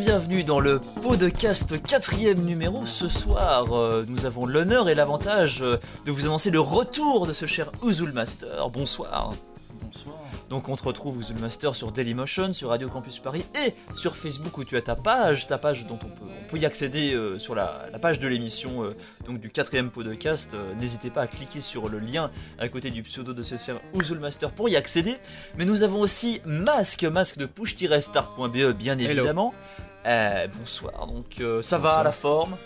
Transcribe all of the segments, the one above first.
Bienvenue dans le podcast quatrième numéro. Ce soir, euh, nous avons l'honneur et l'avantage euh, de vous annoncer le retour de ce cher Uzul Master. Bonsoir. Donc on te retrouve Uzul Master sur Dailymotion, sur Radio Campus Paris et sur Facebook où tu as ta page, ta page dont on peut, on peut y accéder euh, sur la, la page de l'émission euh, donc du quatrième podcast. Euh, N'hésitez pas à cliquer sur le lien à côté du pseudo de ce cher Uzul Master pour y accéder. Mais nous avons aussi Masque, masque de push-start.be bien évidemment. Euh, bonsoir, donc ça va la forme?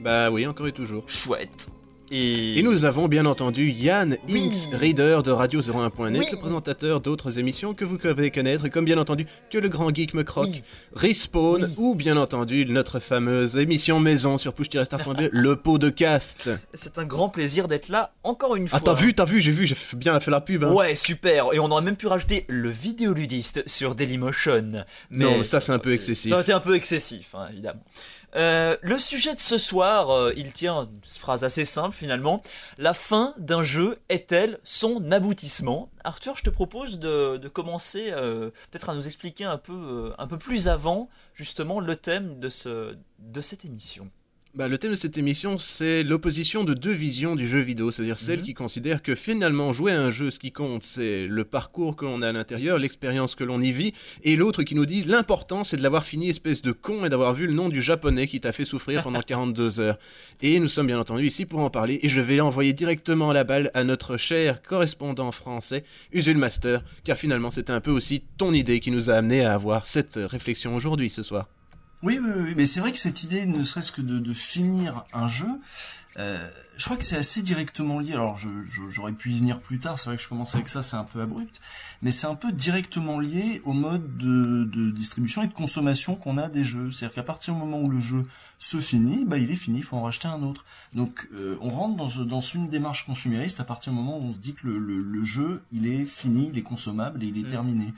Bah oui, encore et toujours. Chouette. Et, Et nous avons bien entendu Yann Oui. Inks, reader de Radio01.net, Oui. le présentateur d'autres émissions que vous devez connaître, comme bien entendu que le grand geek me croque, Oui. Respawn, Oui. ou bien entendu notre fameuse émission maison sur push-start.be, le pot de cast. c'est un grand plaisir d'être là encore une fois. Ah t'as vu, t'as vu, j'ai vu, j'ai bien fait la pub. Hein. Ouais, super. Et on aurait même pu rajouter le vidéoludiste sur Dailymotion. Mais Non, ça, c'est un peu excessif. Ça aurait été un peu excessif, hein, évidemment. Euh, le sujet de ce soir, euh, il tient une phrase assez simple finalement. La fin d'un jeu est-elle son aboutissement? Arthur, je te propose de, commencer euh, peut-être à nous expliquer un peu, un peu plus avant justement le thème de cette émission. Bah, le thème de cette émission, c'est l'opposition de deux visions du jeu vidéo, c'est-à-dire celle Mhm. qui considère que finalement jouer à un jeu, ce qui compte, c'est le parcours que l'on a à l'intérieur, l'expérience que l'on y vit, et l'autre qui nous dit l'important, c'est de l'avoir fini, espèce de con, et d'avoir vu le nom du japonais qui t'a fait souffrir pendant 42 heures. Et nous sommes bien entendu ici pour en parler, et je vais envoyer directement la balle à notre cher correspondant français, Usul Master, car finalement c'était un peu aussi ton idée qui nous a amené à avoir cette réflexion aujourd'hui, ce soir. Oui, oui, oui, mais c'est vrai que cette idée, ne serait-ce que de, de finir un jeu, euh, je crois que c'est assez directement lié. Alors, j'aurais pu y venir plus tard. C'est vrai que je commence avec ça, c'est un peu abrupt, mais c'est un peu directement lié au mode de, de distribution et de consommation qu'on a des jeux. C'est-à-dire qu'à partir du moment où le jeu se finit, bah il est fini, il faut en racheter un autre. Donc, euh, on rentre dans, dans une démarche consumériste à partir du moment où on se dit que le, le, le jeu, il est fini, il est consommable et il est Mm. terminé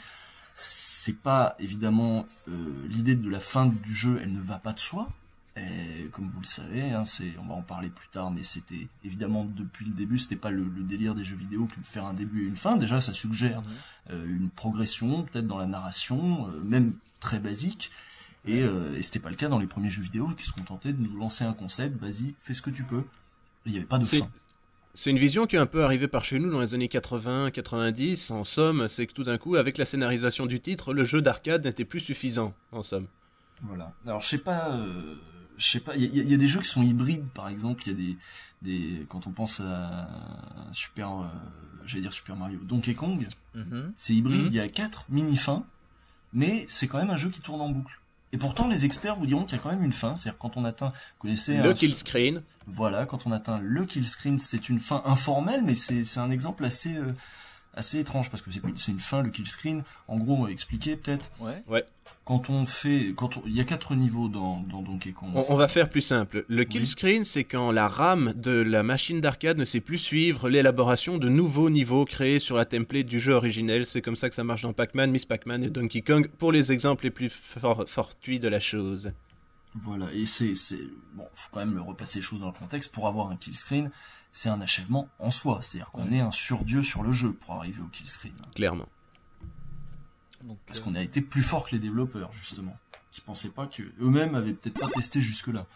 c'est pas évidemment euh, l'idée de la fin du jeu, elle ne va pas de soi. Et comme vous le savez, hein, c'est, on va en parler plus tard, mais c'était évidemment depuis le début, c'était pas le, le délire des jeux vidéo que de faire un début et une fin. Déjà, ça suggère euh, une progression, peut-être dans la narration, euh, même très basique. Et, euh, et c'était pas le cas dans les premiers jeux vidéo qui se contentaient de nous lancer un concept, vas-y, fais ce que tu peux. Il n'y avait pas de fin. C'est une vision qui est un peu arrivée par chez nous dans les années 80-90. En somme, c'est que tout d'un coup, avec la scénarisation du titre, le jeu d'arcade n'était plus suffisant. En somme. Voilà. Alors je sais pas, euh, je sais pas. Il y, a- il y a des jeux qui sont hybrides, par exemple. Il y a des, des, quand on pense à Super, euh, j'allais dire Super Mario, Donkey Kong, Mhm. c'est hybride. Mhm. Il y a quatre mini fins, mais c'est quand même un jeu qui tourne en boucle. Et pourtant, les experts vous diront qu'il y a quand même une fin. C'est-à-dire quand on atteint, vous connaissez le un- kill screen. voilà, quand on atteint le kill screen, c'est une fin informelle, mais c'est c'est un exemple assez euh, assez étrange parce que c'est une fin le kill screen. En gros, on va expliquer peut-être. Ouais. Quand on fait, quand on- il y a quatre niveaux dans dans Donkey Kong. On, on va faire plus simple. Le kill Oui. screen, c'est quand la RAM de la machine d'arcade ne sait plus suivre l'élaboration de nouveaux niveaux créés sur la template du jeu originel. C'est comme ça que ça marche dans Pac-Man, Miss Pac-Man et Donkey Kong pour les exemples les plus for- fortuits de la chose. Voilà, et c'est, c'est, bon, faut quand même repasser les choses dans le contexte. Pour avoir un kill screen, c'est un achèvement en soi. C'est-à-dire qu'on est un surdieu sur le jeu pour arriver au kill screen. Clairement. Donc, Parce euh, qu'on a été plus fort que les développeurs, justement. Qui pensaient pas que, eux-mêmes avaient peut-être pas testé jusque-là.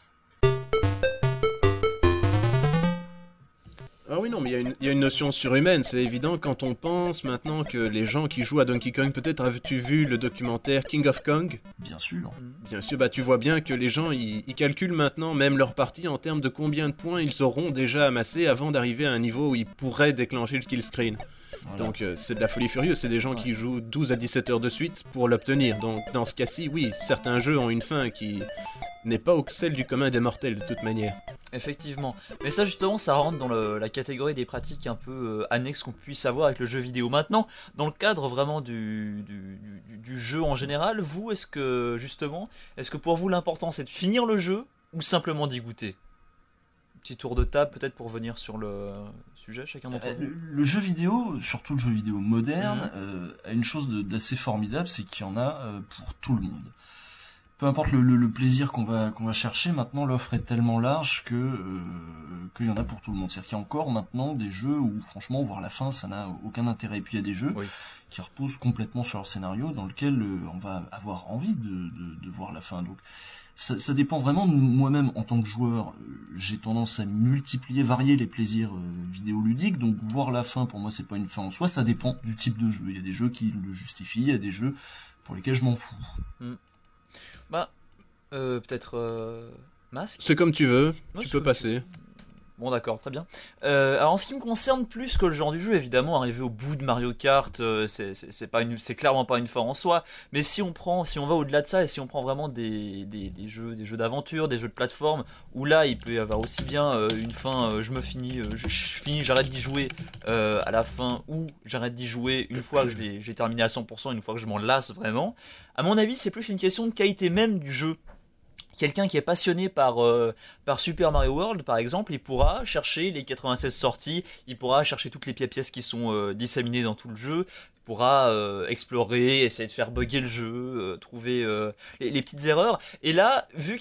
Ah oui, non, mais il y a une- il y, a une notion surhumaine, c'est évident quand on pense maintenant que les gens qui jouent à Donkey Kong, peut-être as-tu vu le documentaire King of Kong? Bien sûr. Bien sûr, bah tu vois bien que les gens, ils calculent maintenant même leur partie en termes de combien de points ils auront déjà amassé avant d'arriver à un niveau où ils pourraient déclencher le kill screen. Voilà. Donc euh, c'est de la folie furieuse, c'est des gens qui jouent 12 à 17 heures de suite pour l'obtenir. Donc dans ce cas-ci, oui, certains jeux ont une fin qui n'est pas celle du commun des mortels de toute manière. Effectivement. Mais ça justement, ça rentre dans le- la catégorie des pratiques un peu euh, annexes qu'on puisse avoir avec le jeu vidéo. Maintenant, dans le cadre vraiment du, du, du- du jeu en général, vous, est-ce que justement, est-ce que pour vous l'important c'est de finir le jeu ou simplement d'y goûter? Petit tour de table peut-être pour venir sur le sujet, chacun d'entre Euh, vous. Le, le jeu vidéo, surtout le jeu vidéo moderne, Mhm. euh, a une chose d'assez formidable, c'est qu'il y en a euh, pour tout le monde. Peu importe le, le- le plaisir qu'on va qu'on va chercher, maintenant l'offre est tellement large que euh, qu'il y en a pour tout le monde. C'est-à-dire qu'il y a encore maintenant des jeux où franchement voir la fin ça n'a aucun intérêt. Et puis il y a des jeux Oui. qui reposent complètement sur leur scénario, dans lequel on va avoir envie de, de, voir la fin. Donc ça, ça dépend vraiment de moi-même en tant que joueur. J'ai tendance à multiplier, varier les plaisirs vidéoludiques, donc voir la fin pour moi c'est pas une fin en soi, ça dépend du type de jeu. Il y a des jeux qui le justifient, il y a des jeux pour lesquels je m'en fous. Hmm. Bah, peut-être masque. C'est comme tu veux, tu peux passer. Bon d'accord, très bien. Euh, alors en ce qui me concerne plus que le genre du jeu, évidemment, arriver au bout de Mario Kart, euh, c'est clairement pas une fin en soi. Mais si on prend, si on va au-delà de ça et si on prend vraiment des, jeux, des jeux d'aventure, des jeux de plateforme, où là il peut y avoir aussi bien euh, une fin, je me finis, je, finis, j'arrête d'y jouer à la fin, ou j'arrête d'y jouer une fois que j'ai terminé à 100%, une fois que je m'en lasse vraiment. À mon avis, c'est plus une question de qualité même du jeu quelqu'un qui est passionné par, euh, par Super Mario World, par exemple, il pourra chercher les 96 sorties, il pourra chercher toutes les pièces qui sont euh, disséminées dans tout le jeu, il pourra euh, explorer, essayer de faire bugger le jeu, trouver les, petites erreurs. Et là, vu,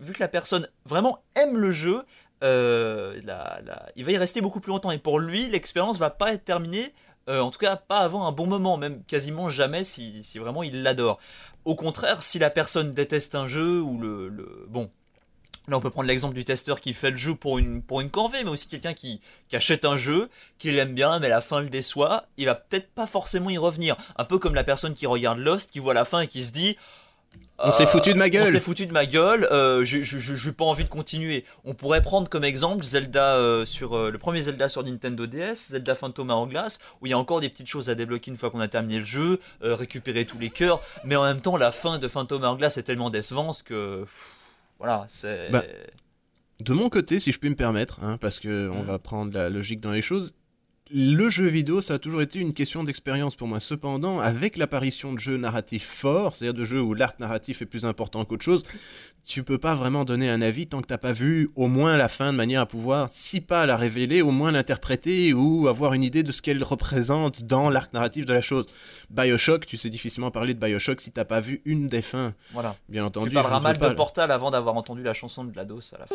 vu que la personne vraiment aime le jeu, il va y rester beaucoup plus longtemps. Et pour lui, l'expérience va pas être terminée en tout cas, pas avant un bon moment, même quasiment jamais si, vraiment il l'adore. Au contraire, si la personne déteste un jeu ou le, bon, Là, on peut prendre l'exemple du testeur qui fait le jeu pour une, corvée, mais aussi quelqu'un qui, qui, achète un jeu, qui l'aime bien, mais la fin le déçoit, il va peut-être pas forcément y revenir. Un peu comme la personne qui regarde Lost, qui voit la fin et qui se dit on s'est foutu de ma gueule. On s'est foutu de ma gueule. Euh, je n'ai pas envie de continuer. On pourrait prendre comme exemple Zelda euh, sur euh, le premier Zelda sur Nintendo DS, Zelda Phantom Hourglass, où il y a encore des petites choses à débloquer une fois qu'on a terminé le jeu, récupérer tous les cœurs. Mais en même temps, la fin de Phantom Hourglass est tellement décevante que voilà, c'est. Bah, de mon côté, si je puis me permettre, hein, parce que on va prendre la logique dans les choses, le jeu vidéo, ça a toujours été une question d'expérience pour moi. Cependant, avec l'apparition de jeux narratifs forts, c'est-à-dire de jeux où l'arc narratif est plus important qu'autre chose, tu peux pas vraiment donner un avis tant que t'as pas vu au moins la fin de manière à pouvoir, si pas la révéler, au moins l'interpréter ou avoir une idée de ce qu'elle représente dans l'arc narratif de la chose. Bioshock, tu sais difficilement parler de Bioshock si t'as pas vu une des fins. Voilà. Bien entendu. Tu parleras mal de Portal avant d'avoir entendu la chanson de GLaDOS à la fin.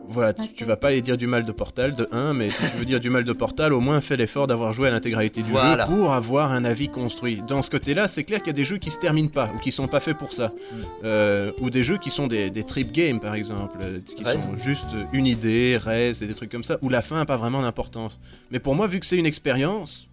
Voilà, tu, vas pas aller dire du mal de Portal de 1, mais si tu veux dire du mal de Portal, au moins fais l'effort d'avoir joué à l'intégralité du jeu pour avoir un avis construit. Dans ce côté-là, c'est clair qu'il y a des jeux qui se terminent pas ou qui sont pas faits pour ça, mm. euh, ou des jeux qui sont des, trip games par exemple, euh, qui sont juste une idée, reste et des trucs comme ça, où la fin n'a pas vraiment d'importance. Mais pour moi, vu que c'est une expérience,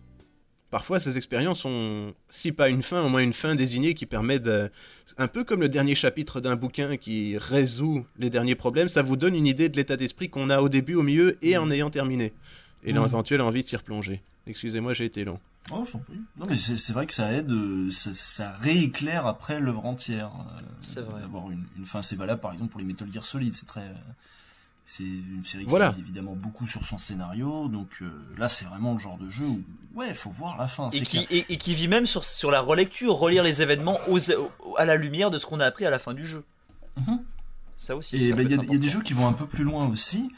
parfois ces expériences ont, si pas une fin, au moins une fin désignée qui permet de... Un peu comme le dernier chapitre d'un bouquin qui résout les derniers problèmes, ça vous donne une idée de l'état d'esprit qu'on a au début, au milieu et en mm. ayant terminé. Et mmh. l'éventuelle envie de s'y replonger. Excusez-moi, j'ai été long. Oh, je t'en prie. Non, mais c'est vrai que ça aide, euh, ça, rééclaire après l'œuvre entière. Euh, c'est vrai. D'avoir une, une, fin, c'est valable par exemple pour les Metal Gear Solid, c'est très c'est une série qui voilà. évidemment beaucoup sur son scénario, donc euh, là c'est vraiment le genre de jeu où ouais, faut voir la fin. Et qui, et, qui, vit même sur, sur la relecture, relire les événements aux, à la lumière de ce qu'on a appris à la fin du jeu. Mhm. Ça aussi. Et ben, il y, a des jeux qui vont un peu plus loin aussi.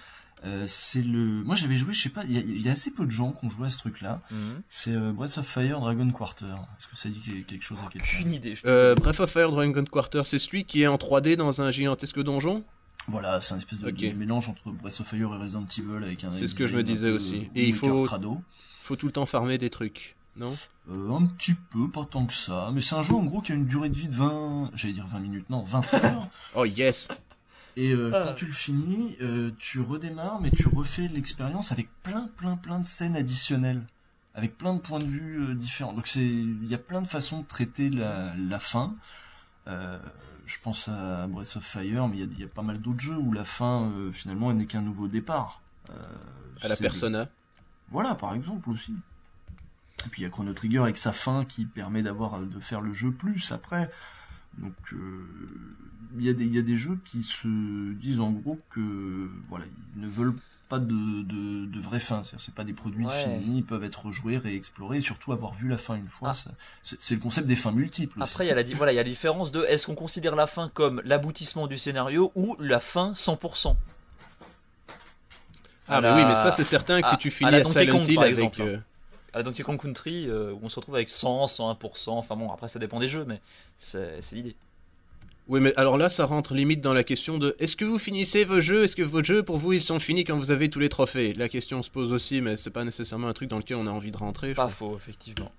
Euh, c'est le. Moi j'avais joué, je sais pas, il y, a assez peu de gens qui ont joué à ce truc-là. Mhm. C'est euh, Breath of Fire Dragon Quarter. Est-ce que ça dit quelque chose à quelqu'un? Aucune idée. Breath of Fire Dragon Quarter, c'est celui qui est en 3D dans un gigantesque donjon? Voilà, c'est un espèce de, mélange entre Breath of Fire et Resident Evil avec un. C'est ce que je me disais aussi. Et il faut, faut tout le temps farmer des trucs, non? Euh, Un petit peu, pas tant que ça. Mais c'est un jeu en gros qui a une durée de vie de 20. J'allais dire 20 minutes, non, 20 heures. oh yes Et euh, ah. quand tu le finis, euh, tu redémarres, mais tu refais l'expérience avec plein, plein, plein de scènes additionnelles. Avec plein de points de vue différents. Donc il y a plein de façons de traiter la, la fin. Euh, je pense à Breath of Fire, mais il y, a pas mal d'autres jeux où la fin, euh, finalement, n'est qu'un nouveau départ. Euh, à la Persona Voilà, par exemple, aussi. Et puis il y a Chrono Trigger avec sa fin qui permet d'avoir de faire le jeu plus après. Donc euh, il y, a des, y a des jeux qui se disent en gros que voilà, ils ne veulent pas de, de, de vraie fin. C'est-à-dire, c'est pas des produits Ouais. finis, ils peuvent être rejoués, réexplorés, et surtout avoir vu la fin une fois. Ah. ça- c'est c'est le concept des fins multiples. Après, il y a la di- voilà, il y a la différence de est-ce qu'on considère la fin comme l'aboutissement du scénario ou la fin 100%. Ah, bah la- oui, mais ça, c'est certain que à- si tu à finis la à Donkey Silent Kong, Hill par avec. exemple. euh, À la Donkey Kong Country, euh, où on se retrouve avec 100, 101%, enfin bon, après ça dépend des jeux, mais c'est c'est l'idée. Oui, mais alors là, ça rentre limite dans la question de est-ce que vous finissez vos jeux? Est-ce que vos jeux, pour vous, ils sont finis quand vous avez tous les trophées? La question se pose aussi, mais c'est pas nécessairement un truc dans lequel on a envie de rentrer. Pas faux, effectivement.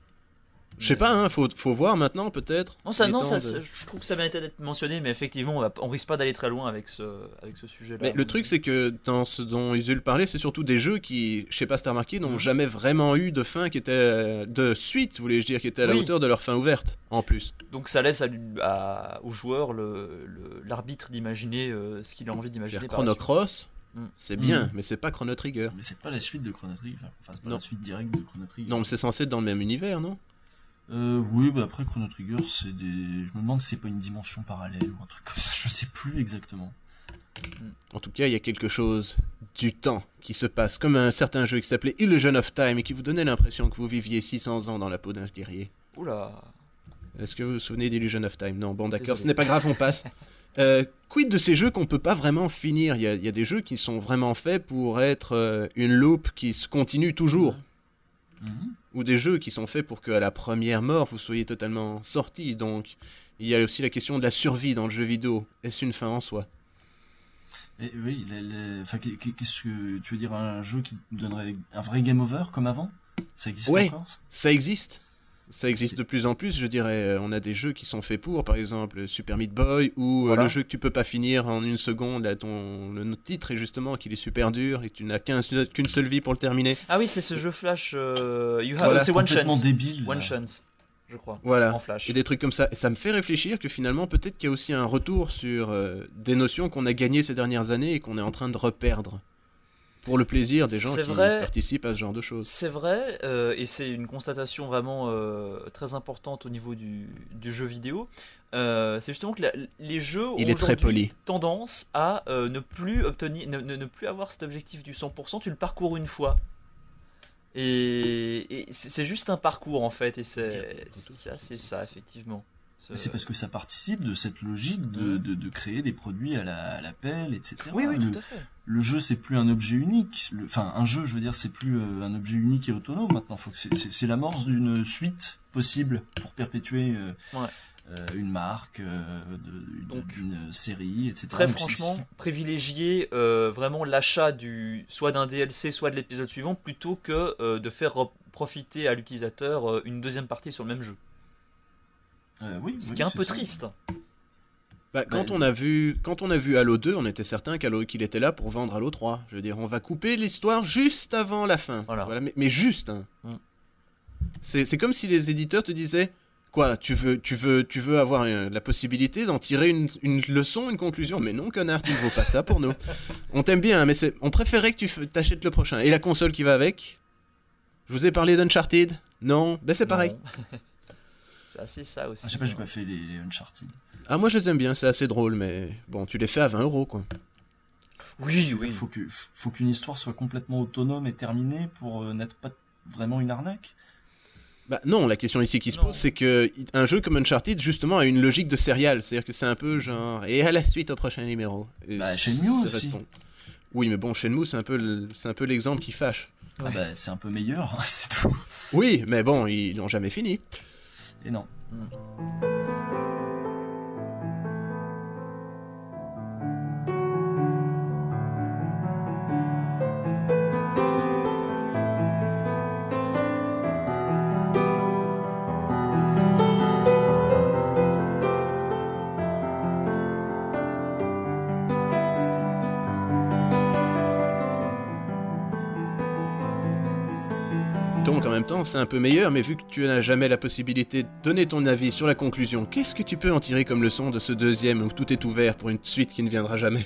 Je sais pas, hein, faut, faut voir maintenant peut-être. Non, ça, non ça, de- ça- je trouve que ça méritait d'être mentionné, mais effectivement, on, va- on risque pas d'aller très loin avec ce, avec ce sujet-là. Mais le truc, c'est que dans ce dont Isul parlait, c'est surtout des jeux qui, je sais pas si t'as remarqué, n'ont Mhm. jamais vraiment eu de fin qui était. de suite, voulais-je dire, qui était à la Oui. hauteur de leur fin ouverte, en plus. Donc ça laisse à, à- au joueur le- le- l'arbitre d'imaginer euh, ce qu'il a envie d'imaginer. Chrono Cross, Mm. c'est bien, Mm. mais c'est pas Chrono Trigger. Mais c'est pas la suite de Chrono Trigger. Enfin, c'est pas Non. la suite directe de Chrono Trigger. Non, mais c'est censé être dans le même univers, non? Euh, oui, bah après Chrono Trigger, c'est des. Je me demande si c'est pas une dimension parallèle ou un truc comme ça. Je sais plus exactement. En tout cas, il y a quelque chose du temps qui se passe, comme un certain jeu qui s'appelait Illusion of Time et qui vous donnait l'impression que vous viviez 600 ans dans la peau d'un guerrier. Oula. Est-ce que vous vous souvenez d'Illusion of Time? Non, bon d'accord, ce n'est pas grave, on passe. Euh, quid de ces jeux qu'on peut pas vraiment finir? Il y, a, il y a des jeux qui sont vraiment faits pour être euh, une loupe qui se continue toujours. Mhm. Ou des jeux qui sont faits pour qu'à la première mort, vous soyez totalement sorti. Donc, il y a aussi la question de la survie dans le jeu vidéo. Est-ce une fin en soi? Et oui, enfin, qu'est- qu'est-ce que tu veux dire? Un jeu qui donnerait un vrai game over comme avant? Ça existe Ouais. encore? Ça existe. Ça existe de plus en plus, je dirais. Euh, On a des jeux qui sont faits pour, par exemple Super Meat Boy, ou euh, Voilà. le jeu que tu peux pas finir en une seconde. Là, ton, le titre est justement qu'il est super dur et que tu n'as qu'un- qu'une seule vie pour le terminer. Ah oui, c'est ce jeu Flash. euh, you have- Voilà, c'est One complètement Chance. débile. One. Chance, je crois. Voilà. En Flash. Et des trucs comme ça. Et ça me fait réfléchir que finalement, peut-être qu'il y a aussi un retour sur euh, des notions qu'on a gagnées ces dernières années et qu'on est en train de reperdre. Pour le plaisir des gens qui vrai. participent à ce genre de choses. C'est vrai, euh, et c'est une constatation vraiment euh, très importante au niveau du, du jeu vidéo. Euh, c'est justement que la- les jeux ont aujourd'hui tendance à ne plus obtenir, ne, ne- ne plus avoir cet objectif du 100%. Tu le parcours une fois. Et, et c'est juste un parcours en fait, et c'est ça effectivement. C'est parce que ça participe de cette logique de, de, de créer des produits à la, à la pelle, etc. Oui, oui, le, tout à fait. le jeu, c'est plus un objet unique. Le- Enfin, un jeu, je veux dire, c'est plus euh, un objet unique et autonome maintenant. Faut que c'est- l'amorce d'une suite possible pour perpétuer euh, Ouais. euh, une marque, euh, de- Donc, d'une série, etc. Très Donc, franchement, privilégier vraiment l'achat du soit d'un DLC, soit de l'épisode suivant, plutôt que de faire re- profiter à l'utilisateur une deuxième partie sur le même jeu. Euh, oui, Ce oui, qui est un peu ça. triste. Bah, quand, Ouais. on a vu, quand on a vu Halo 2, on était certain qu'Halo- qu'il était là pour vendre Halo 3. Je veux dire, on va couper l'histoire juste avant la fin. Voilà. mais, mais juste. hein. Mm. C'est c'est comme si les éditeurs te disaient Quoi, tu veux, tu veux, tu veux avoir euh, la possibilité d'en tirer une, une leçon, une conclusion? Mais non, connard, tu ne vaux pas ça pour nous. On t'aime bien, mais c'est- on préférait que tu f- t'achètes le prochain. Et la console qui va avec? Je vous ai parlé d'Uncharted? Non Ben c'est pareil. C'est assez ça aussi. Ah, je sais pas, j'ai pas fait les, les Uncharted. Ah, moi je les aime bien, c'est assez drôle, mais bon, tu les fais à 20 euros quoi. Oui, oui. Il faut que faut qu'une histoire soit complètement autonome et terminée pour euh, n'être pas vraiment une arnaque. Bah non, la question ici qui se pose, c'est que un jeu comme Uncharted, justement, a une logique de serial. C'est-à-dire que c'est un peu genre, et à la suite au prochain numéro. Et Bah, Shenmue aussi. répond. Oui, mais bon, Shenmue, c'est un peu le- c'est un peu l'exemple qui fâche. Ah bah, c'est un peu meilleur, c'est tout. Oui, mais bon, ils l'ont jamais fini. Et non. Donc c'est un peu meilleur, mais vu que tu n'as jamais la possibilité de donner ton avis sur la conclusion, qu'est-ce que tu peux en tirer comme leçon de ce deuxième où tout est ouvert pour une suite qui ne viendra jamais?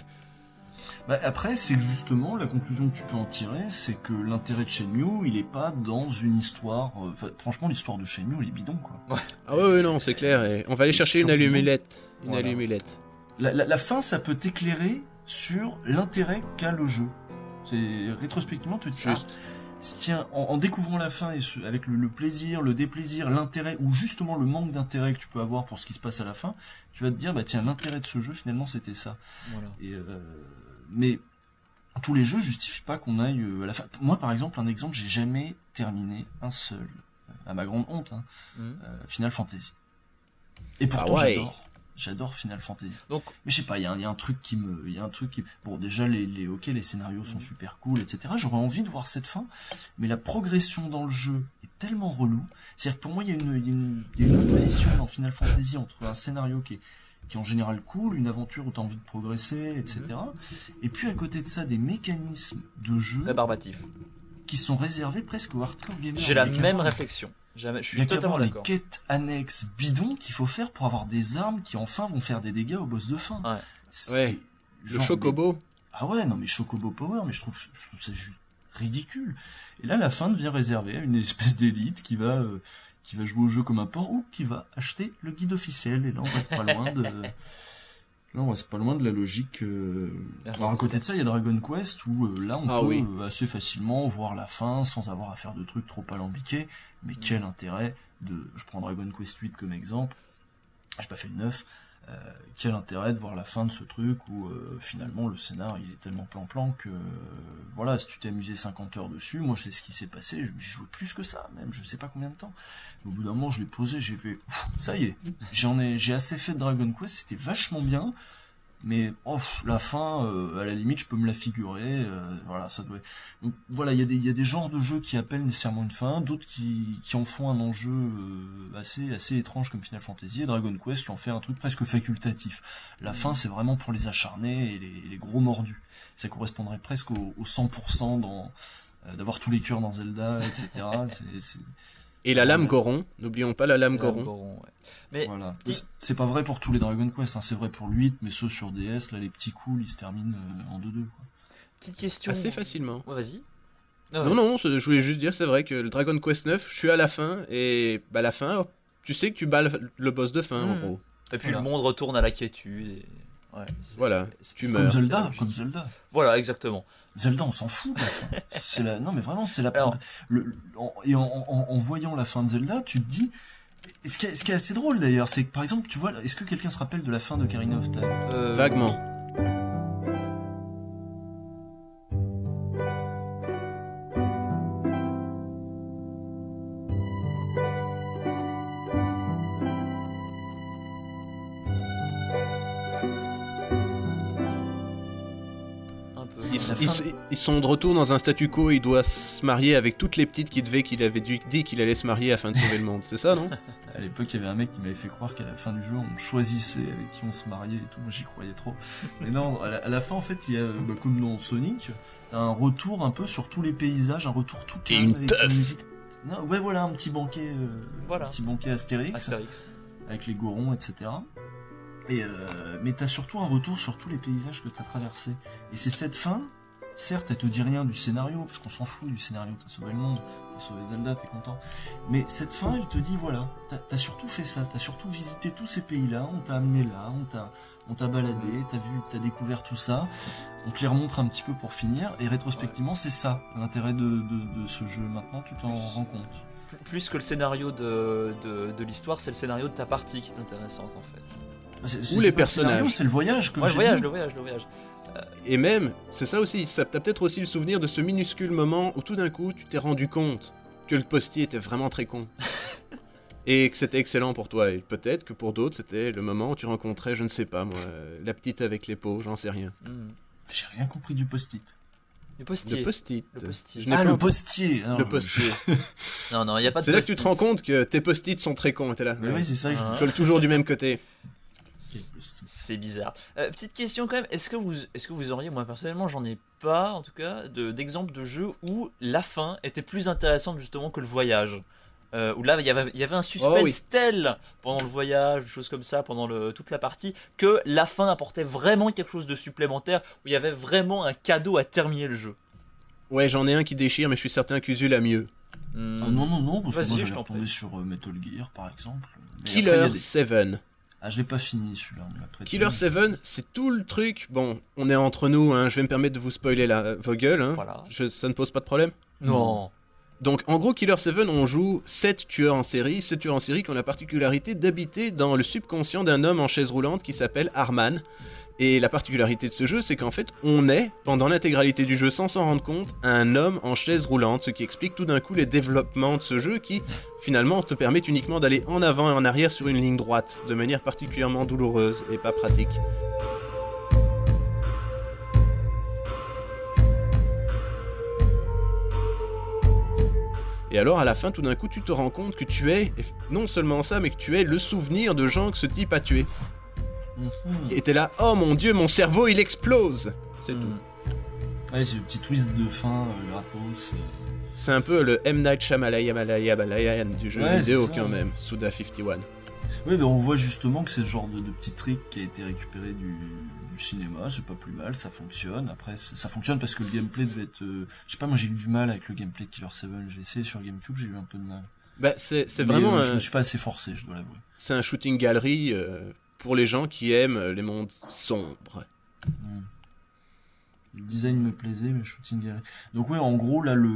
Bah, après, c'est justement, la conclusion que tu peux en tirer, c'est que l'intérêt de Shenmue, il est pas dans une histoire. euh, enfin, franchement, l'histoire de Shenmue, elle est bidon, quoi. Ah ouais, ouais, non, c'est clair. Et on va aller chercher une allumette. Une Voilà. allumette. La, la- la fin, ça peut t'éclairer sur l'intérêt qu'a le jeu. C'est rétrospectivement tu te dis, ah, En, en découvrant la fin et ce- avec le, le plaisir, le déplaisir, l'intérêt ou justement le manque d'intérêt que tu peux avoir pour ce qui se passe à la fin, tu vas te dire bah tiens l'intérêt de ce jeu finalement c'était ça. Voilà. Et euh, mais tous les jeux justifient pas qu'on aille euh, à la fin. Moi par exemple un exemple j'ai jamais terminé un seul euh, à ma grande honte hein, euh, Final Fantasy. Et pourtant Ah ouais. j'adore. J'adore Final Fantasy. Donc, Mais je sais pas, il y, a un- il y a un truc qui me, il y a un truc qui, bon déjà les, les, ok les scénarios sont Mhm. super cool, etc. J'aurais envie de voir cette fin, mais la progression dans le jeu est tellement relou. C'est-à-dire que pour moi il y a une, il y a une, il y a une opposition dans Final Fantasy entre un scénario qui est, qui est en général cool, une aventure où tu as envie de progresser, etc. Et puis à côté de ça des mécanismes de jeu rébarbatif. qui sont réservés presque aux hardcore gamers. J'ai la même réflexion. Jamais, je il y a totalement les quêtes annexes bidons qu'il faut faire pour avoir des armes qui enfin vont faire des dégâts au boss de fin. Ouais. C'est Ouais. Le genre, chocobo. ah ouais, non mais Chocobo Power, mais je trouve, je trouve ça juste ridicule. Et là, la fin devient réservée à une espèce d'élite qui va, euh, qui va jouer au jeu comme un porc ou qui va acheter le guide officiel. Et là, on reste pas loin de, là, on reste pas loin de la logique. euh, Alors à côté de ça, il y a Dragon Quest où euh, là, on Ah peut oui. euh, assez facilement voir la fin sans avoir à faire de trucs trop alambiqués. Mais quel intérêt de, je prends Dragon Quest 8 comme exemple. J'ai pas fait le 9. Euh, quel intérêt de voir la fin de ce truc où euh, finalement le scénar il est tellement plan-plan que euh, voilà si tu t'es amusé 50 heures dessus moi je sais ce qui s'est passé j'ai joué plus que ça même je sais pas combien de temps. Au bout d'un moment je l'ai posé j'ai fait ça y est j'en ai j'ai assez fait de Dragon Quest c'était vachement bien mais oh, la fin euh, à la limite je peux me la figurer euh, voilà ça doit donc voilà il y a des il y a des genres de jeux qui appellent nécessairement une fin d'autres qui qui en font un enjeu euh, assez assez étrange comme Final Fantasy et Dragon Quest qui en fait un truc presque facultatif. La fin c'est vraiment pour les acharnés et les, les gros mordus. Ça correspondrait presque au, au 100% dans euh, d'avoir tous les cœurs dans Zelda etc c'est c'est- Et la lame. Goron. N'oublions pas la lame Goron. Goron, ouais. Mais voilà c'est pas vrai pour tous les Dragon Quest hein, c'est vrai pour le 8 mais ceux sur DS là les petits coups ils se terminent euh, en 2-2 quoi. petite question. Assez facilement. Ouais, vas-y. Ah Non, ouais. non, je voulais juste dire, c'est vrai que le Dragon Quest 9, je suis à la fin, et bah, à la fin, tu sais que tu bats le, le boss de fin, en Hmm. gros. Et puis Voilà. le monde retourne à la quiétude. Et... Ouais, c'est- Voilà, c'est- tu meurs. comme Zelda comme Zelda Voilà, exactement. Zelda, on s'en fout de la fin. C'est la... Non, mais vraiment, c'est la Alors- le, le- en, Et en, en, en voyant la fin de Zelda, tu te dis. Ce qui, est, ce qui est assez drôle d'ailleurs, c'est que par exemple, tu vois, est-ce que quelqu'un se rappelle de la fin de Karina of Time? Euh, Vaguement. Ils, sont de retour dans un statu quo, il doit se marier avec toutes les petites qui devaient qu'il avait dit qu'il allait se marier afin de sauver le monde. C'est ça, non? À l'époque, il y avait un mec qui m'avait fait croire qu'à la fin du jeu, on choisissait avec qui on se mariait et tout. Moi, j'y croyais trop. Mais non, à la, à la fin, en fait, il y a, euh, bah, comme dans Sonic, t'as un retour un peu sur tous les paysages, un retour tout calme une avec teuf. une musique. Non, ouais, voilà, un petit banquet, euh, Voilà. un petit banquet Astérix. Astérix. avec les gorons, etc. Et euh, mais t'as surtout un retour sur tous les paysages que t'as traversés. Et c'est cette fin, certes, elle te dit rien du scénario, parce qu'on s'en fout du scénario, t'as sauvé le monde, t'as sauvé Zelda, t'es content. Mais cette fin, elle te dit, voilà, t'as as surtout fait ça, t'as surtout visité tous ces pays-là, on t'a amené là, on t'a on t'a baladé, t'as vu, t'as découvert tout ça, on te les remontre un petit peu pour finir, et rétrospectivement, c'est ça, l'intérêt de, de, de ce jeu. Maintenant, tu t'en rends compte. Plus- Plus que le scénario de, de, de l'histoire, c'est le scénario de ta partie qui est intéressante en fait. C'est- Ou les personnages. C'est le voyage, comme Moi, le voyage, le voyage, le voyage. Et même, c'est ça aussi, ça t'as peut-être aussi le souvenir de ce minuscule moment où tout d'un coup tu t'es rendu compte que le postier était vraiment très con. et que c'était excellent pour toi. Et peut-être que pour d'autres c'était le moment où tu rencontrais, je ne sais pas moi, la petite avec les peaux, j'en sais rien. Hmm. J'ai rien compris du post-it. Le Le postier. post-it. Le postier. Je n'ai Ah, pas le postier Ah, Le postier. Non, non, il n'y a pas de C'est là que tu te post-it. rends compte que tes post-it sont très cons, t'es là. Mais oui, c'est ça que je Ah. Ils collent toujours du même côté. C'est bizarre. Euh, petite question quand même, est-ce que vous, est-ce que vous auriez, moi personnellement, j'en ai pas, en tout cas, de, d'exemples de jeux où la fin était plus intéressante justement que le voyage? Euh, où là, il y avait, il y avait un suspense Oh oui. tel pendant le voyage, des choses comme ça, pendant le, toute la partie, que la fin apportait vraiment quelque chose de supplémentaire, où il y avait vraiment un cadeau à terminer le jeu. Ouais, j'en ai un qui déchire, mais je suis certain qu'Usul a mieux. Hmm. Ah non, non, non, parce que moi sur euh, Metal Gear par exemple. Mais Killer a des- 7. Ah, je l'ai pas fini celui-là. Killer 7, c'est tout le truc. Bon, on est entre nous, hein, je vais me permettre de vous spoiler la, vos gueules. Hein. ça ne pose pas de problème Non. Donc en gros, Killer 7, on joue 7 tueurs en série, 7 tueurs en série qui ont la particularité d'habiter dans le subconscient d'un homme en chaise roulante qui s'appelle Arman. Et la particularité de ce jeu, c'est qu'en fait, on est, pendant l'intégralité du jeu, sans s'en rendre compte, un homme en chaise roulante, ce qui explique tout d'un coup les développements de ce jeu qui, finalement, te permettent uniquement d'aller en avant et en arrière sur une ligne droite, de manière particulièrement douloureuse et pas pratique. Et alors, à la fin, tout d'un coup, tu te rends compte que tu es, non seulement ça, mais que tu es le souvenir de gens que ce type a tués. Mhm. Et t'es là, oh mon dieu, mon cerveau il explose C'est mhm. tout. Ouais, c'est le petit twist de fin, euh, gratos. Euh. C'est un peu le M. Night Shyamalan du jeu vidéo quand même, Suda 51. Oui, mais on voit justement que c'est ce genre de, petit trick qui a été récupéré du, cinéma, c'est pas plus mal, ça fonctionne. Après, ça fonctionne parce que le gameplay devait être. Euh, je sais pas, moi j'ai eu du mal avec le gameplay de Killer 7, j'ai essayé sur GameCube, j'ai eu un peu de mal. Bah, c'est vraiment. Je me suis pas assez forcé, je dois l'avouer. C'est un shooting gallery pour les gens qui aiment les mondes sombres. Le design me plaisait, mais shooting Donc ouais, en gros là le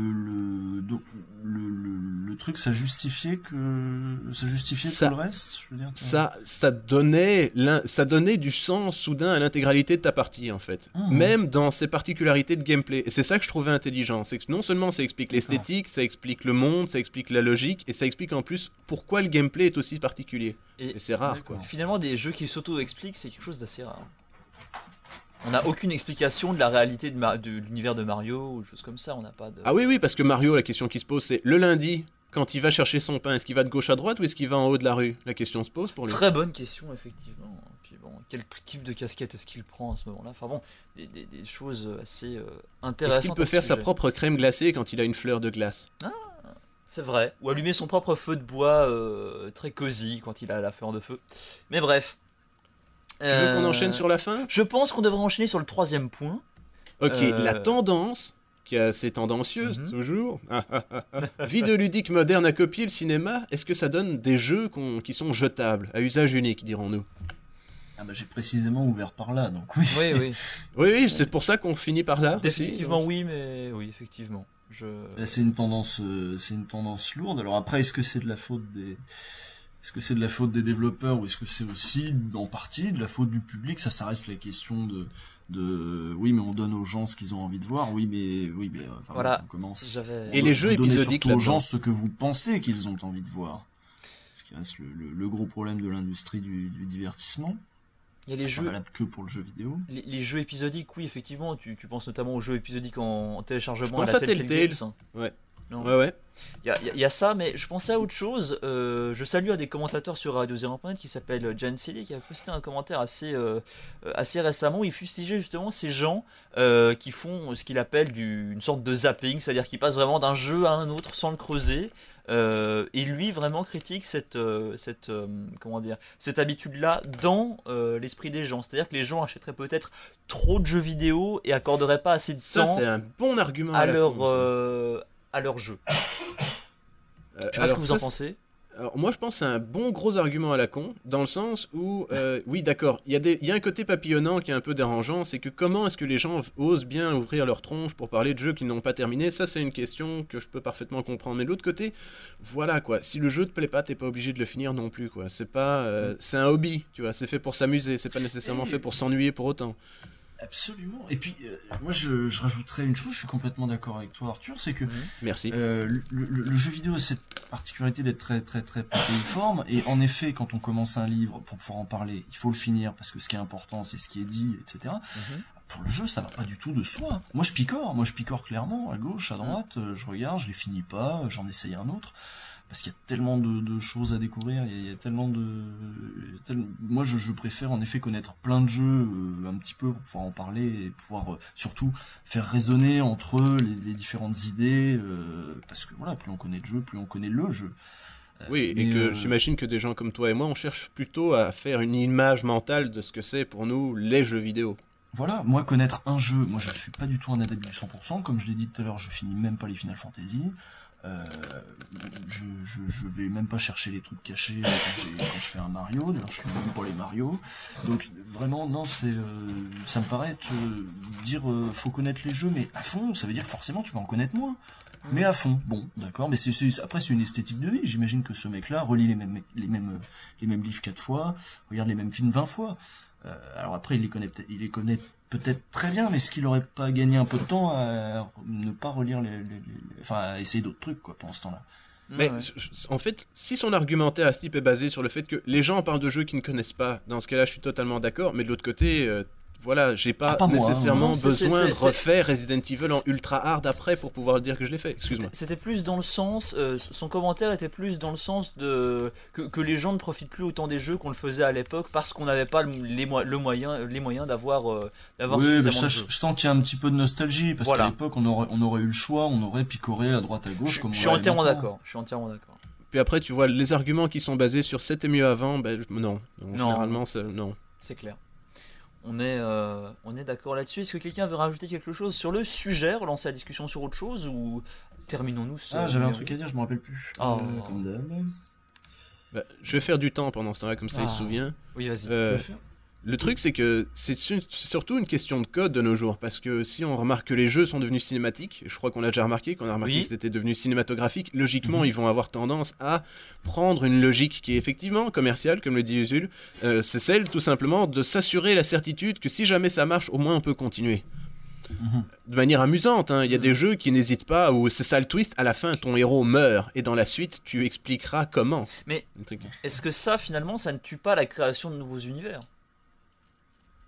le, le, truc ça justifiait que ça justifiait ça, tout le reste, je veux dire. Ça ça donnait ça donnait du sens soudain à l'intégralité de ta partie en fait. Ah, Même dans ses particularités de gameplay. Et c'est ça que je trouvais intelligent, c'est que non seulement ça explique l'esthétique, ça explique le monde, ça explique la logique et ça explique en plus pourquoi le gameplay est aussi particulier. Et, c'est rare quoi. Finalement des jeux qui s'auto-expliquent, c'est quelque chose d'assez rare. On n'a aucune explication de la réalité de, l'univers de Mario ou choses comme ça. On n'a pas de. Ah oui, oui, parce que Mario, la question qui se pose, c'est le lundi, quand il va chercher son pain, est-ce qu'il va de gauche à droite ou est-ce qu'il va en haut de la rue? La question se pose pour lui. Très bonne question, effectivement. Puis bon, quel type de casquette est-ce qu'il prend à ce moment-là? Enfin bon, des, choses assez euh, intéressantes. Est-ce qu'il peut faire sa propre crème glacée quand il a une fleur de glace? Ah c'est vrai. Ou allumer son propre feu de bois euh, très cosy quand il a la fleur de feu. Mais bref, tu veux qu'on enchaîne sur la fin? Je pense qu'on devrait enchaîner sur le troisième point. Ok, euh, la tendance, qui est assez tendancieuse mhm. toujours. Vidéoludique moderne à copier le cinéma, est-ce que ça donne des jeux qui sont jetables, à usage unique, dirons-nous? Ah bah j'ai précisément ouvert par là, donc oui. Oui, oui. oui, oui c'est pour ça qu'on finit par là. Définitivement oui, mais oui, effectivement. Je... C'est une tendance, euh, c'est une tendance lourde. Alors après, est-ce que c'est de la faute des est-ce que c'est de la faute des développeurs ou est-ce que c'est aussi en partie de la faute du public? Ça, ça reste la question de, de oui, mais on donne aux gens ce qu'ils ont envie de voir. Oui, mais oui, mais voilà. On commence. Et les jeux épisodiques aux gens ce que vous pensez qu'ils ont envie de voir. Ce qui reste le, gros problème de l'industrie du, divertissement. Il y a les jeux valable que pour le jeu vidéo. Les, jeux épisodiques, oui, effectivement. Tu, tu, penses notamment aux jeux épisodiques en, téléchargement à la Telltale Ouais. Ouais, ouais. Il y, a ça, mais je pensais à autre chose. Euh, je salue un des commentateurs sur Radio Zero.net qui s'appelle Jan Silly qui a posté un commentaire assez, euh, assez récemment où il fustigeait justement ces gens euh, qui font ce qu'il appelle du, une sorte de zapping, c'est-à-dire qu'ils passent vraiment d'un jeu à un autre sans le creuser. et lui vraiment critique cette, cette, comment dire, cette habitude-là dans l'esprit des gens. C'est-à-dire que les gens achèteraient peut-être trop de jeux vidéo et accorderaient pas assez de temps. c'est un bon argument à, leur, à leur jeu. Euh, je sais pas ce que vous en pensez. Alors moi je pense que c'est un bon gros argument à la con, dans le sens où, euh, oui d'accord, il y, y, a un côté papillonnant qui est un peu dérangeant, c'est que comment est-ce que les gens osent bien ouvrir leur tronche pour parler de jeux qu'ils n'ont pas terminé, ça c'est une question que je peux parfaitement comprendre. Mais de l'autre côté, voilà quoi, si le jeu te plaît pas, t'es pas obligé de le finir non plus quoi. C'est pas, euh, c'est un hobby, tu vois, c'est fait pour s'amuser, c'est pas nécessairement fait pour s'ennuyer pour autant. Absolument. Et puis, euh, moi, je, je, rajouterais une chose, je suis complètement d'accord avec toi, Arthur, c'est que mhm. Merci. Euh, le, le, jeu vidéo a cette particularité d'être très, très, très protéiforme. Et en effet, quand on commence un livre, pour pouvoir en parler, il faut le finir, parce que ce qui est important, c'est ce qui est dit, etc. Mhm. Pour le jeu, ça va pas du tout de soi. Moi, je picore, moi, je picore clairement, à gauche, à droite, euh, je regarde, je les finis pas, j'en essaye un autre parce qu'il y a tellement de, choses à découvrir, il y a, tellement de... Moi, je, préfère en effet connaître plein de jeux euh, un petit peu pour pouvoir en parler et pouvoir euh, surtout faire résonner entre eux les, différentes idées, euh, parce que voilà, plus on connaît de jeux, plus on connaît le jeu. Oui, et que j'imagine que des gens comme toi et moi, on cherche plutôt à faire une image mentale de ce que c'est pour nous les jeux vidéo. Voilà, moi connaître un jeu, moi je suis pas du tout un adepte du 100%, comme je l'ai dit tout à l'heure, je finis même pas les Final Fantasy. Euh, je, je, je vais même pas chercher les trucs cachés quand, quand je fais un Mario, d'ailleurs je suis venu pour les Mario. Donc vraiment non, c'est euh, ça me paraît euh, dire euh, faut connaître les jeux, mais à fond, ça veut dire forcément tu vas en connaître moins. Mais à fond, bon, d'accord, mais c'est après c'est une esthétique de vie. J'imagine que ce mec-là relit les mêmes les mêmes les mêmes livres quatre fois, regarde les mêmes films 20 fois. Euh, alors après il les connaît peut-être- il les connaît peut-être très bien, mais est-ce qu'il aurait pas gagné un peu de temps à ne pas relire les, les- les- les- enfin à essayer d'autres trucs quoi pendant ce temps-là? Mais Ouais. en fait, si son argumentaire à ce type est basé sur le fait que les gens parlent de jeux qu'ils ne connaissent pas, dans ce cas-là, je suis totalement d'accord. Mais de l'autre côté, euh, voilà, j'ai pas, Ah, pas moi, hein. nécessairement c'est- besoin de refaire Resident Evil en ultra hard après pour pouvoir dire que je l'ai fait. Excuse-moi. C'était- plus dans le sens, euh, son commentaire était plus dans le sens de que, que les gens ne profitent plus autant des jeux qu'on le faisait à l'époque parce qu'on n'avait pas le, les, mo- le moyen, les moyens d'avoir euh, d'avoir Oui, mais suffisamment ça, de je, jeux. je sens qu'il y a un petit peu de nostalgie parce Voilà. qu'à l'époque on aurait on aurait eu le choix, on aurait picoré à droite à gauche Je, comme je suis entièrement d'accord. Je suis entièrement d'accord. Puis après, tu vois, les arguments qui sont basés sur c'était mieux avant, ben non. Donc, Non. Généralement, non. C'est clair. On est, euh, on est d'accord là-dessus. Est-ce que quelqu'un veut rajouter quelque chose sur le sujet, relancer la discussion sur autre chose ou terminons-nous ce Ah, j'avais un truc à dire, je me rappelle plus. Oh. Euh, comme d'hab. Bah, je vais faire du temps pendant ce temps-là, comme ça il Ah. se souvient. Oui, vas-y. Euh, Le truc, c'est que c'est su- c'est surtout une question de code de nos jours, parce que si on remarque que les jeux sont devenus cinématiques, je crois qu'on l'a déjà remarqué, qu'on a remarqué Oui. que c'était devenu cinématographique, logiquement, Mhm. ils vont avoir tendance à prendre une logique qui est effectivement commerciale, comme le dit Usul. Euh, c'est celle, tout simplement, de s'assurer la certitude que si jamais ça marche, au moins on peut continuer. Mhm. De manière amusante, hein, il y a Mhm. des jeux qui n'hésitent pas, où c'est ça le twist, à la fin, ton héros meurt, et dans la suite, tu expliqueras comment. Mais-. Est-ce que ça, finalement, ça ne tue pas la création de nouveaux univers?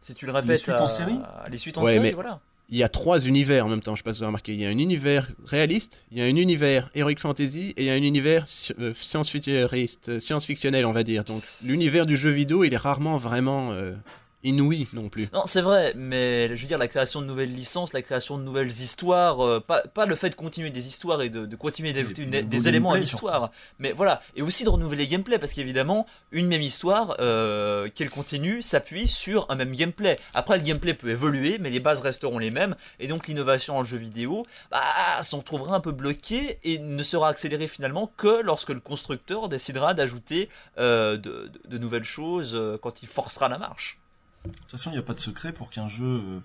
Si tu le répètes. Les suites à- en série Les suites en Ouais, série, mais- voilà. il y a trois univers en même temps, je sais pas si vous avez remarqué. Il y a un univers réaliste, il y a un univers heroic fantasy et il y a un univers euh, science-fictionniste, euh, science-fictionnel, on va dire. Donc l'univers du jeu vidéo, il est rarement vraiment euh, inouï non plus. Non, c'est vrai, mais je veux dire, la création de nouvelles licences, la création de nouvelles histoires, euh, pas, pas le fait de continuer des histoires et de, de continuer d'ajouter des éléments à l'histoire, mais voilà, et aussi de renouveler les gameplays, parce qu'évidemment, une même histoire, euh, qu'elle continue, s'appuie sur un même gameplay. Après, le gameplay peut évoluer, mais les bases resteront les mêmes, et donc l'innovation en jeu vidéo, bah, s'en trouvera un peu bloquée et ne sera accélérée finalement que lorsque le constructeur décidera d'ajouter euh, de, de- de nouvelles choses euh, quand il forcera la marche. De toute façon, il n'y a pas de secret pour qu'un jeu euh,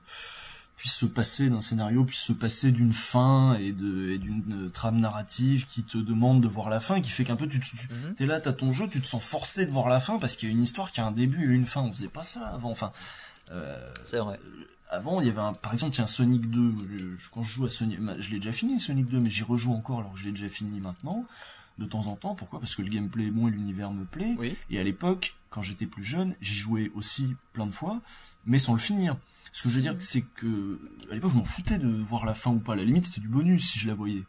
puisse se passer d'un scénario, puisse se passer d'une fin et d'une euh, trame narrative qui te demande de voir la fin, qui fait qu'un peu tu, tu Mhm. t'es là, t'as ton jeu, tu te sens forcé de voir la fin parce qu'il y a une histoire qui a un début et une fin. On faisait pas ça avant. Enfin, euh, C'est vrai. avant, il y avait un, par exemple, tiens, Sonic 2. je- je- quand je joue à Sonic, bah, je l'ai déjà fini Sonic 2, mais j'y rejoue encore alors que je l'ai déjà fini maintenant. De temps en temps, pourquoi? Parce que le gameplay est bon et l'univers me plaît. Oui. Et à l'époque, quand j'étais plus jeune, j'y jouais aussi plein de fois, mais sans le finir. Ce que je veux dire, c'est que à l'époque, je m'en foutais de voir la fin ou pas. À la limite, c'était du bonus si je la voyais.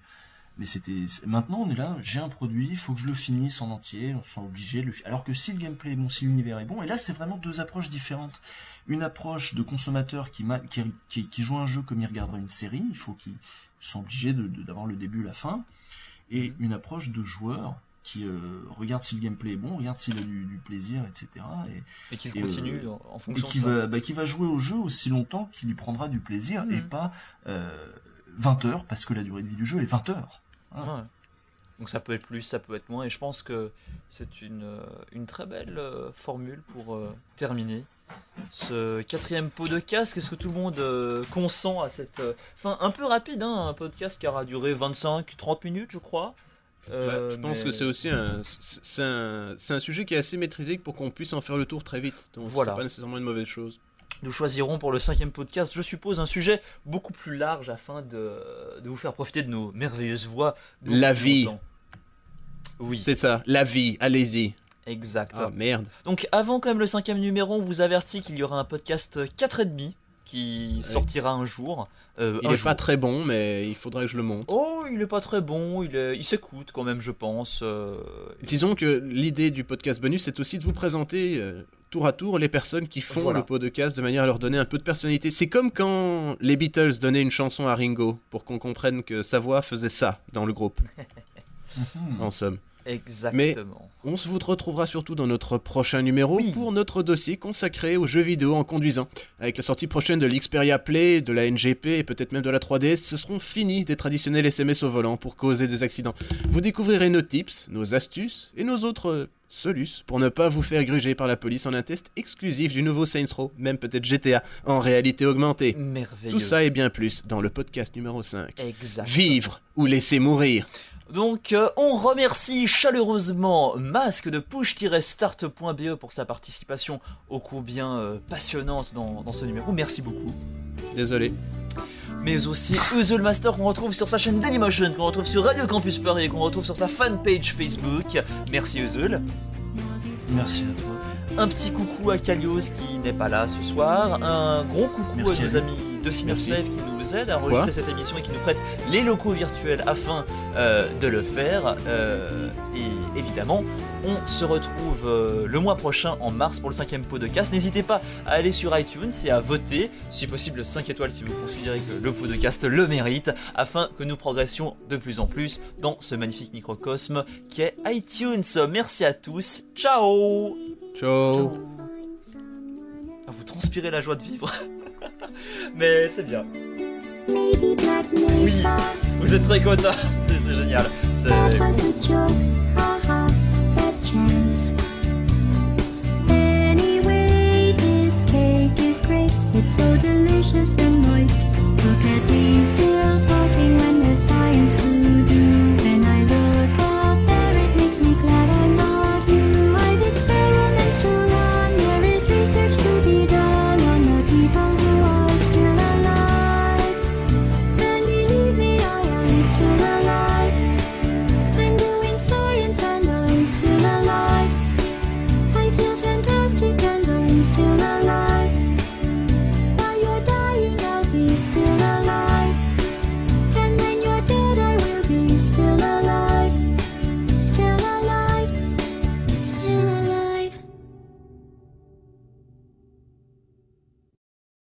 Mais c'était maintenant, on est là, j'ai un produit, il faut que je le finisse en entier, on s'en obligé de le Alors que si le gameplay est bon, si l'univers est bon, et là, c'est vraiment deux approches différentes. Une approche de consommateur qui, ma- qui, qui, qui joue un jeu comme il regarderait une série, il faut qu'il soit obligé de- de- d'avoir le début, la fin, et une approche de joueur qui euh, regarde si le gameplay est bon, regarde s'il a du, du plaisir, etc. Et, Et qu'il Et, continue euh, en- en et fonction qui va, bah, qui va jouer au jeu aussi longtemps qu'il y prendra du plaisir Mhm. et pas euh, 20 heures parce que la durée de vie du jeu est 20 heures. Ouais. Donc ça peut être plus, ça peut être moins, et je pense que c'est une, euh, une très belle euh, formule pour euh, terminer ce quatrième pot de casque. Est-ce que tout le monde euh, consent à cette euh, fin un peu rapide, hein, un podcast qui aura duré 25-30 minutes, je crois. Euh, Bah, je pense mais- que c'est aussi un, c'est un, sujet qui est assez maîtrisé pour qu'on puisse en faire le tour très vite. Donc Voilà. c'est pas nécessairement une mauvaise chose. Nous choisirons pour le cinquième podcast, je suppose, un sujet beaucoup plus large afin de, de vous faire profiter de nos merveilleuses voix. La vie. longtemps. Oui, C'est ça, la vie, allez-y. Exact. Ah merde. Donc avant quand même le cinquième numéro, on vous avertit qu'il y aura un podcast 4,5 qui sortira un jour. Euh, Il un est jour. pas très bon, mais il faudrait que je le monte. Oh, il est pas très bon, il, est- il s'écoute quand même, je pense. euh, Disons que l'idée du podcast bonus, c'est aussi de vous présenter euh, tour à tour les personnes qui font Voilà. le podcast de manière à leur donner un peu de personnalité. C'est comme quand les Beatles donnaient une chanson à Ringo pour qu'on comprenne que sa voix faisait ça dans le groupe, en somme. Exactement. On se vous retrouvera surtout dans notre prochain numéro Oui. pour notre dossier consacré aux jeux vidéo en conduisant. Avec la sortie prochaine de l'Xperia Play, de la NGP et peut-être même de la 3DS, ce seront finis des traditionnels SMS au volant pour causer des accidents. Vous découvrirez nos tips, nos astuces et nos autres euh, solus pour ne pas vous faire gruger par la police en un test exclusif du nouveau Saints Row, même peut-être GTA, en réalité augmentée. Merveilleux. Tout ça et bien plus dans le podcast numéro 5. Exact. Vivre ou laisser mourir. Donc, euh, on remercie chaleureusement Masque de push-start.be pour sa participation ô combien euh, passionnante dans, dans ce numéro. Merci beaucoup. Désolé. Mais aussi Eusel Master qu'on retrouve sur sa chaîne Dailymotion, qu'on retrouve sur Radio Campus Paris qu'on retrouve sur sa fanpage Facebook. Merci Eusel. Merci à toi. Un petit coucou à Kalios qui n'est pas là ce soir. Un gros coucou Merci à nos amis de Synersafe qui nous aident à Quoi enregistrer cette émission et qui nous prêtent les locaux virtuels afin euh, de le faire. Euh, et évidemment, on se retrouve euh, le mois prochain en mars pour le cinquième pot de casse. N'hésitez pas à aller sur iTunes et à voter, si possible 5 étoiles si vous considérez que le pot de cast le mérite, afin que nous progressions de plus en plus dans ce magnifique microcosme qui est iTunes. Merci à tous, ciao Ciao. Ah, Vous transpirez la joie de vivre. Mais c'est bien. Oui, vous êtes très content. C'est génial. C'est. It's so delicious and moist.